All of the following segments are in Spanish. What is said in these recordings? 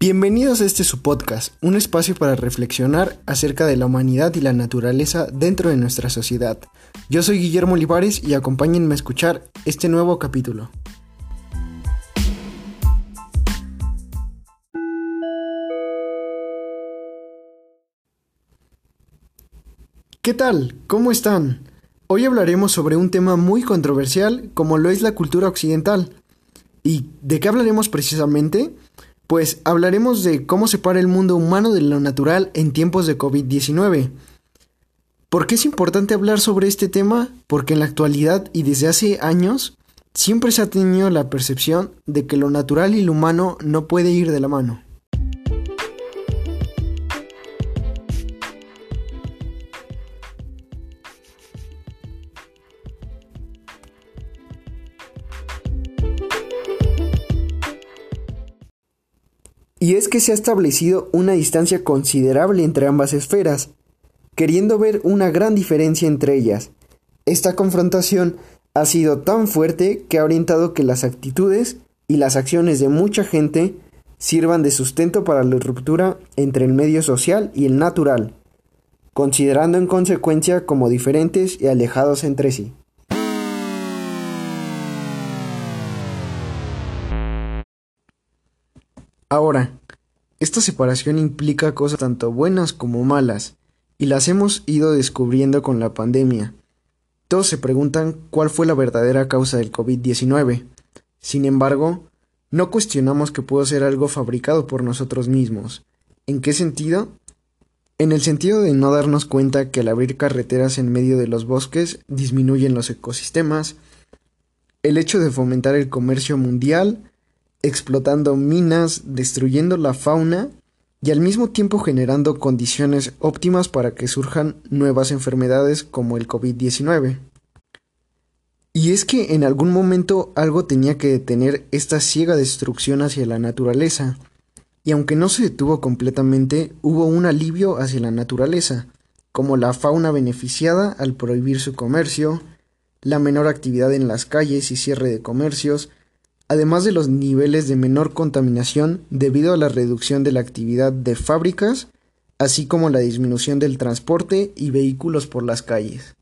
Bienvenidos a este su podcast, un espacio para reflexionar acerca de la humanidad y la naturaleza dentro de nuestra sociedad. Yo soy Guillermo Olivares y acompáñenme a escuchar este nuevo capítulo. ¿Qué tal? ¿Cómo están? Hoy hablaremos sobre un tema muy controversial como lo es la cultura occidental. ¿Y de qué hablaremos precisamente? Pues hablaremos de cómo separa el mundo humano de lo natural en tiempos de COVID-19. ¿Por qué es importante hablar sobre este tema? Porque en la actualidad y desde hace años siempre se ha tenido la percepción de que lo natural y lo humano no puede ir de la mano. Y es que se ha establecido una distancia considerable entre ambas esferas, queriendo ver una gran diferencia entre ellas. Esta confrontación ha sido tan fuerte que ha orientado que las actitudes y las acciones de mucha gente sirvan de sustento para la ruptura entre el medio social y el natural, considerando en consecuencia como diferentes y alejados entre sí. Ahora, esta separación implica cosas tanto buenas como malas, y las hemos ido descubriendo con la pandemia. Todos se preguntan cuál fue la verdadera causa del COVID-19. Sin embargo, no cuestionamos que pudo ser algo fabricado por nosotros mismos. ¿En qué sentido? En el sentido de no darnos cuenta que al abrir carreteras en medio de los bosques disminuyen los ecosistemas, el hecho de fomentar el comercio mundial explotando minas, destruyendo la fauna y al mismo tiempo generando condiciones óptimas para que surjan nuevas enfermedades como el COVID-19. Y es que en algún momento algo tenía que detener esta ciega destrucción hacia la naturaleza, y aunque no se detuvo completamente, hubo un alivio hacia la naturaleza, como la fauna beneficiada al prohibir su comercio, la menor actividad en las calles y cierre de comercios, además de los niveles de menor contaminación debido a la reducción de la actividad de fábricas, así como la disminución del transporte y vehículos por las calles.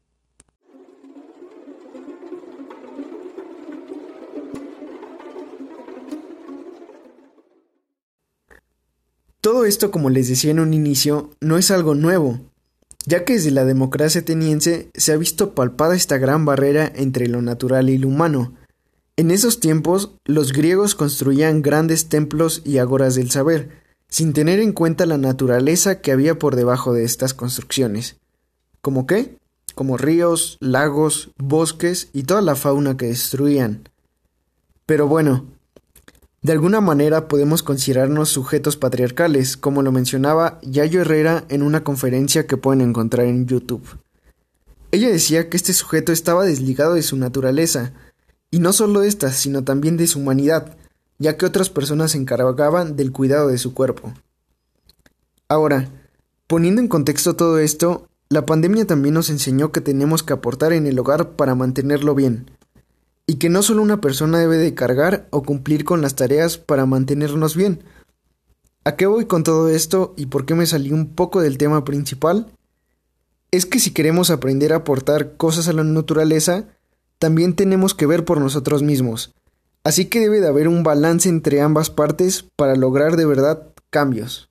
Todo esto, como les decía en un inicio, no es algo nuevo, ya que desde la democracia ateniense se ha visto palpada esta gran barrera entre lo natural y lo humano, en esos tiempos, los griegos construían grandes templos y agoras del saber, sin tener en cuenta la naturaleza que había por debajo de estas construcciones. ¿Como qué? Como ríos, lagos, bosques y toda la fauna que destruían. Pero bueno, de alguna manera podemos considerarnos sujetos patriarcales, como lo mencionaba Yayo Herrera en una conferencia que pueden encontrar en YouTube. Ella decía que este sujeto estaba desligado de su naturaleza, y no solo esta, sino también de su humanidad, ya que otras personas se encargaban del cuidado de su cuerpo. Ahora, poniendo en contexto todo esto, la pandemia también nos enseñó que tenemos que aportar en el hogar para mantenerlo bien, y que no solo una persona debe de cargar o cumplir con las tareas para mantenernos bien. ¿A qué voy con todo esto y por qué me salí un poco del tema principal? Es que si queremos aprender a aportar cosas a la naturaleza, también tenemos que ver por nosotros mismos. Así que debe de haber un balance entre ambas partes para lograr de verdad cambios.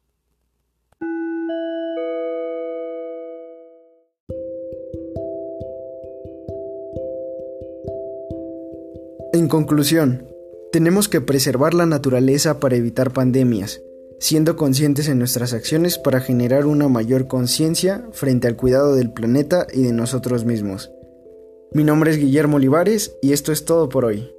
En conclusión, tenemos que preservar la naturaleza para evitar pandemias, siendo conscientes en nuestras acciones para generar una mayor conciencia frente al cuidado del planeta y de nosotros mismos. Mi nombre es Guillermo Olivares y esto es todo por hoy.